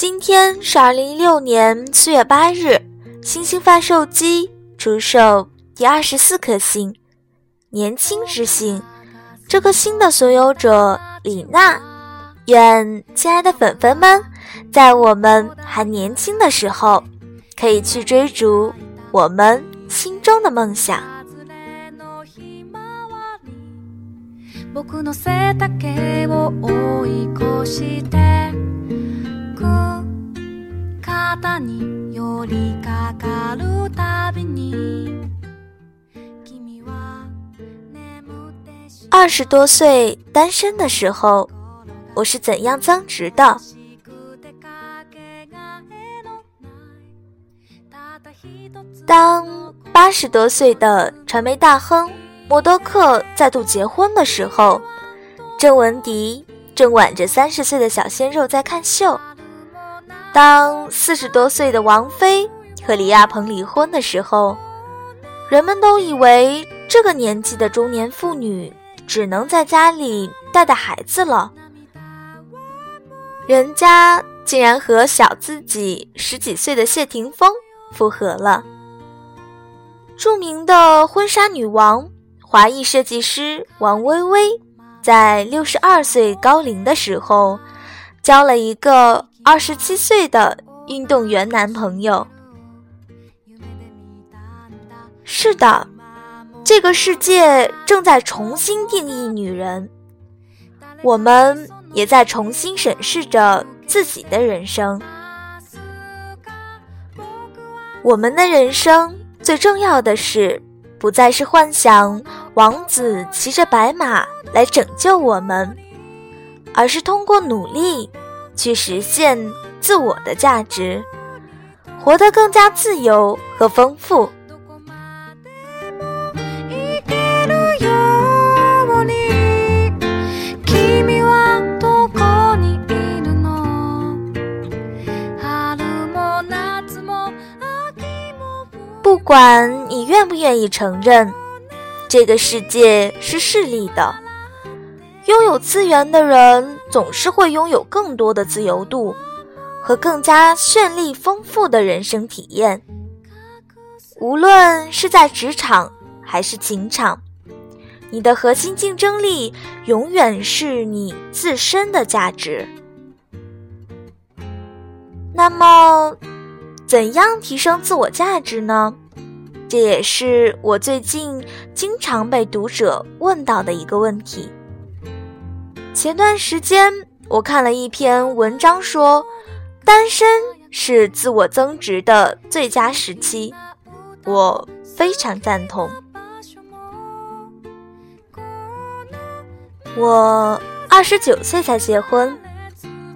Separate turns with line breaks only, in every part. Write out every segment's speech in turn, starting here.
今天是二零一六年四月八日，星星贩售机出售第二十四颗星，年轻之星。这颗星的所有者李娜，愿亲爱的粉粉们，在我们还年轻的时候，可以去追逐我们心中的梦想。二十多岁单身的时候，我是怎样增值的？当八十多岁的传媒大亨默多克再度结婚的时候，郑文迪正挽着三十岁的小鲜肉在看秀。当四十多岁的王菲和李亚鹏离婚的时候，人们都以为这个年纪的中年妇女只能在家里带带孩子了。人家竟然和小自己十几岁的谢霆锋复合了。著名的婚纱女王、华裔设计师王薇薇，在六十二岁高龄的时候，交了一个。二十七岁的运动员男朋友。是的，这个世界正在重新定义女人，我们也在重新审视着自己的人生。我们的人生最重要的是，不再是幻想王子骑着白马来拯救我们，而是通过努力。去实现自我的价值，活得更加自由和丰富。不管你愿不愿意承认，这个世界是势利的。拥有资源的人总是会拥有更多的自由度和更加绚丽丰富的人生体验。无论是在职场还是情场，你的核心竞争力永远是你自身的价值。那么，怎样提升自我价值呢？这也是我最近经常被读者问到的一个问题。前段时间，我看了一篇文章，说单身是自我增值的最佳时期，我非常赞同。我二十九岁才结婚，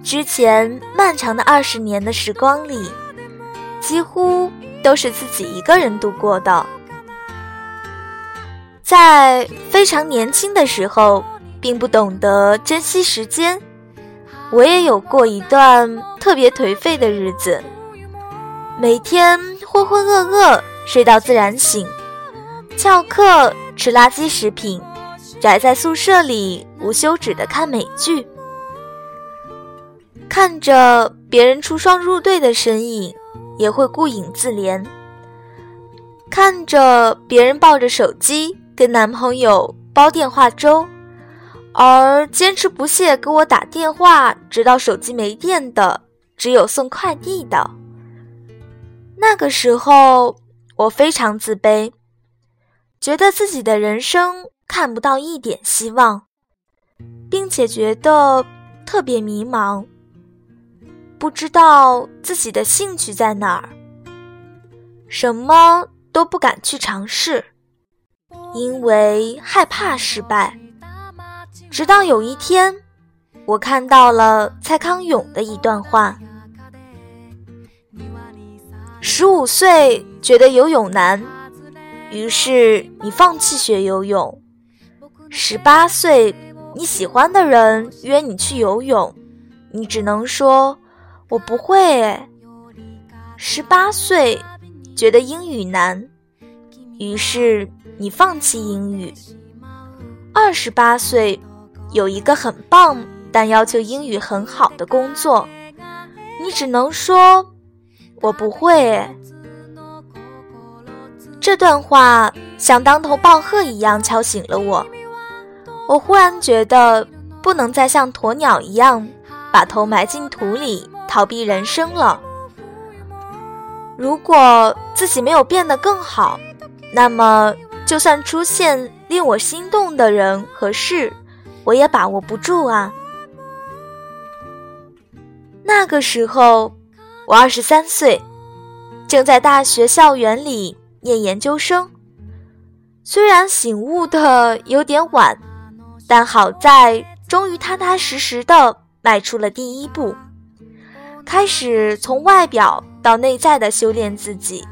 之前漫长的二十年的时光里，几乎都是自己一个人度过的，在非常年轻的时候。并不懂得珍惜时间，我也有过一段特别颓废的日子，每天浑浑噩噩睡到自然醒，翘课吃垃圾食品，宅在宿舍里无休止的看美剧，看着别人出双入对的身影，也会顾影自怜，看着别人抱着手机跟男朋友煲电话粥。而坚持不懈给我打电话，直到手机没电的，只有送快递的。那个时候，我非常自卑，觉得自己的人生看不到一点希望，并且觉得特别迷茫，不知道自己的兴趣在哪儿，什么都不敢去尝试，因为害怕失败。直到有一天，我看到了蔡康永的一段话：十五岁觉得游泳难，于是你放弃学游泳；十八岁你喜欢的人约你去游泳，你只能说“我不会”；十八岁觉得英语难，于是你放弃英语；二十八岁。有一个很棒但要求英语很好的工作，你只能说我不会。这段话像当头棒喝一样敲醒了我。我忽然觉得不能再像鸵鸟一样把头埋进土里逃避人生了。如果自己没有变得更好，那么就算出现令我心动的人和事，我也把握不住啊。那个时候，我二十三岁，正在大学校园里念研究生。虽然醒悟的有点晚。但好在，终于踏踏实实的迈出了第一步，开始从外表到内在的修炼自己，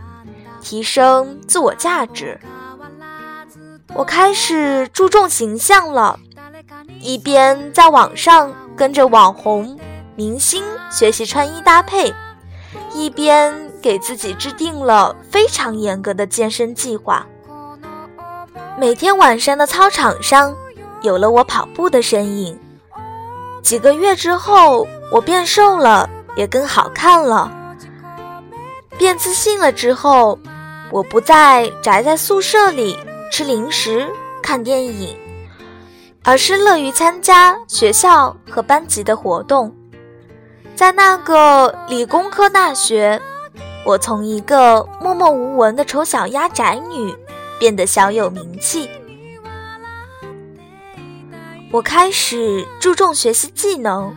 提升自我价值。我开始注重形象了，一边在网上跟着网红、明星学习穿衣搭配，一边给自己制定了非常严格的健身计划。每天晚上的操场上。有了我跑步的身影，几个月之后，我变瘦了，也更好看了，变自信了之后，我不再宅在宿舍里吃零食、看电影，而是乐于参加学校和班级的活动。在那个理工科大学，我从一个默默无闻的丑小鸭宅女，变得小有名气。我开始注重学习技能。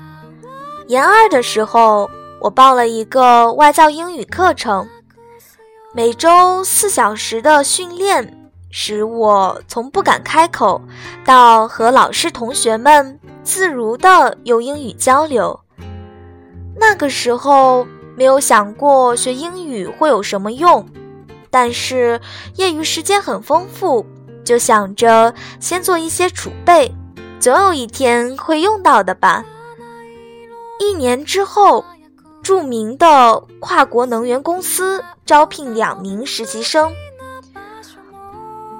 研二的时候，我报了一个外教英语课程，每周四小时的训练，使我从不敢开口到和老师同学们自如的用英语交流。那个时候没有想过学英语会有什么用，但是业余时间很丰富，就想着先做一些储备。总有一天会用到的吧。一年之后，著名的跨国能源公司招聘两名实习生，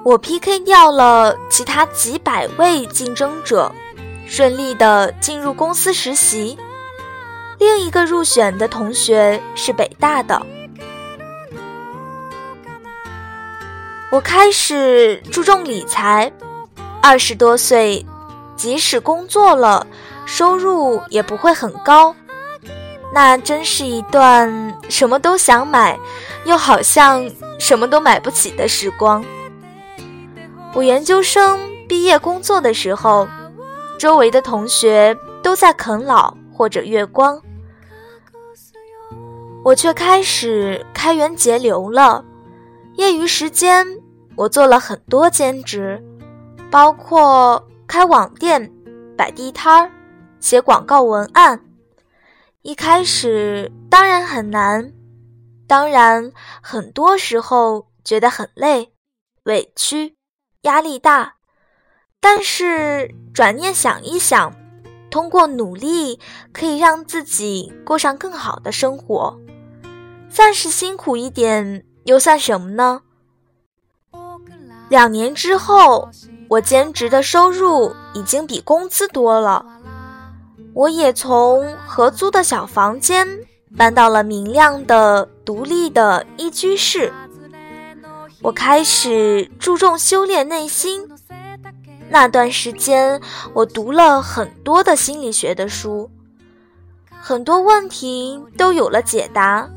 我 PK 掉了其他几百位竞争者，顺利的进入公司实习。另一个入选的同学是北大的。我开始注重理财，二十多岁。即使工作了，收入也不会很高，那真是一段什么都想买，又好像什么都买不起的时光。我研究生毕业工作的时候，周围的同学都在啃老或者月光，我却开始开源节流了。业余时间，我做了很多兼职，包括。开网店、摆地摊儿、写广告文案，一开始当然很难，当然很多时候觉得很累、委屈、压力大。但是转念想一想，通过努力可以让自己过上更好的生活，暂时辛苦一点又算什么呢？两年之后。我兼职的收入已经比工资多了，我也从合租的小房间搬到了明亮的、独立的一居室。我开始注重修炼内心。那段时间，我读了很多的心理学的书，很多问题都有了解答。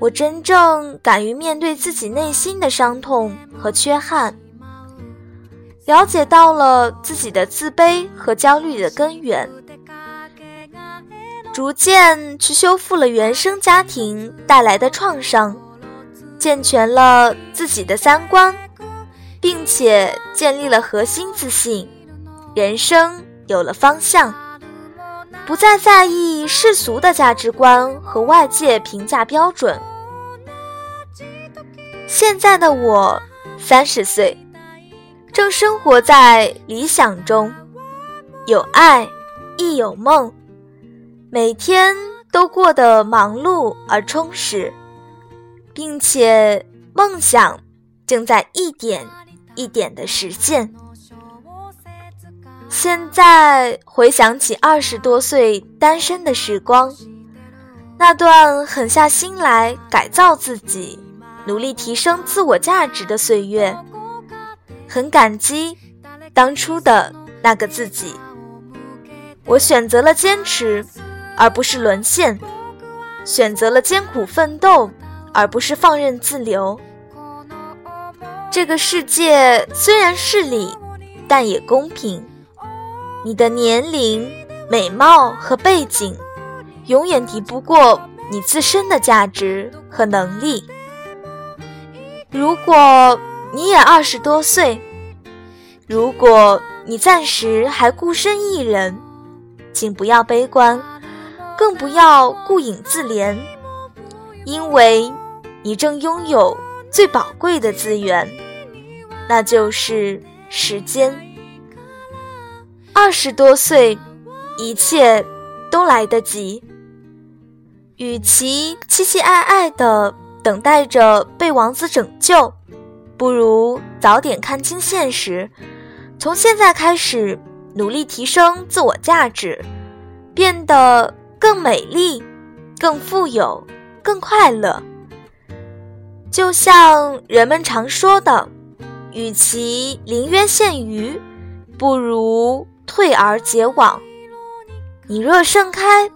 我真正敢于面对自己内心的伤痛和缺憾。了解到了自己的自卑和焦虑的根源，逐渐去修复了原生家庭带来的创伤，健全了自己的三观，并且建立了核心自信，人生有了方向，不再在意世俗的价值观和外界评价标准。现在的我，三十岁。正生活在理想中，有爱，亦有梦，每天都过得忙碌而充实，并且梦想正在一点一点的实现。现在回想起二十多岁单身的时光，那段狠下心来改造自己、努力提升自我价值的岁月，很感激当初的那个自己。我选择了坚持，而不是沦陷；选择了艰苦奋斗，而不是放任自流。这个世界虽然势利，但也公平。你的年龄、美貌和背景。永远敌不过你自身的价值和能力。如果你也二十多岁，如果你暂时还孤身一人，请不要悲观，更不要顾影自怜，因为你正拥有最宝贵的资源，那就是时间。二十多岁，一切都来得及。与其期期爱爱的等待着被王子拯救，不如早点看清现实，从现在开始努力提升自我价值，变得更美丽、更富有、更快乐。就像人们常说的，与其临渊羡鱼，不如退而结网。你若盛开，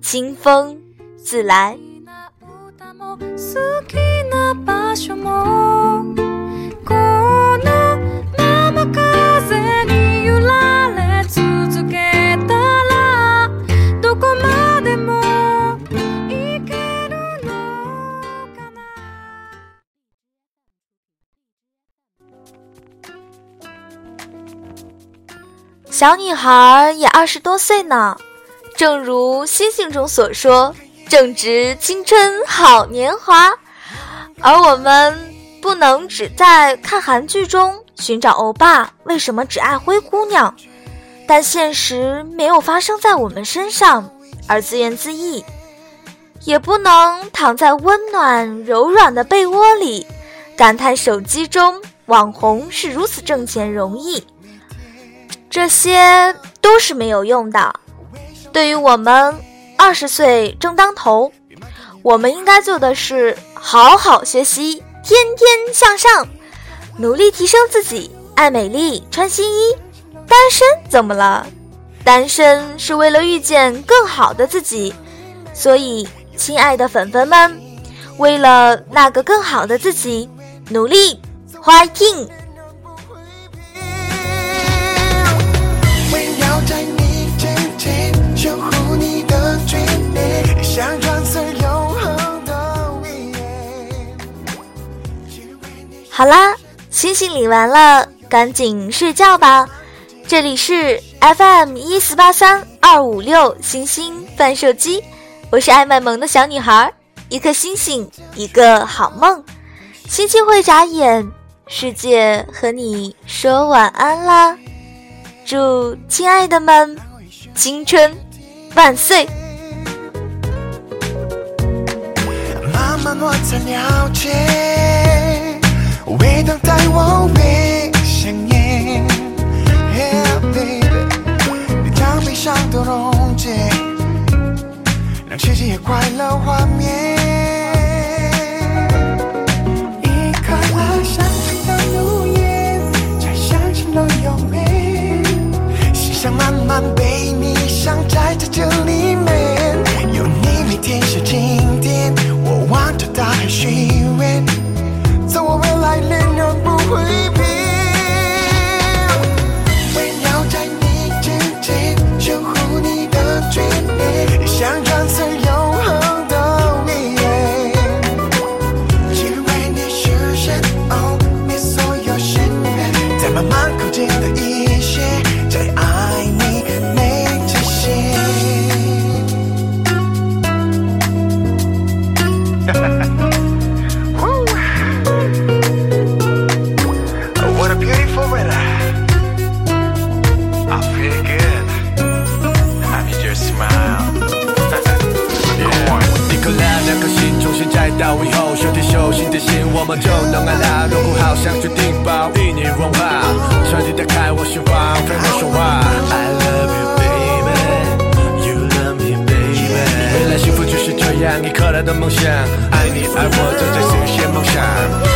清风。自来。小女孩也二十多岁呢，正如星星中所说。正值青春好年华，而我们不能只在看韩剧中寻找欧巴为什么只爱灰姑娘，但现实没有发生在我们身上而自怨自艾，也不能躺在温暖柔软的被窝里感叹手机中网红是如此挣钱容易，这些都是没有用的。对于我们。二十岁正当头，我们应该做的是好好学习，天天向上，努力提升自己，爱美丽，穿新衣。单身怎么了？单身是为了遇见更好的自己。所以，亲爱的粉粉们，为了那个更好的自己，努力，fighting！好啦，星星领完了，赶紧睡觉吧。这里是 FM 一四八三二五六星星贩售机，我是爱卖萌的小女孩，一颗星星，一个好梦。星星会眨眼，世界和你说晚安啦。祝亲爱的们，青春万岁！慢慢我才了解为等待我，飞想念，Yeah baby，你将悲伤都溶解，让奇迹也快乐画面。来幸福就是这样，
来的梦想，爱你爱我，正在实现梦想。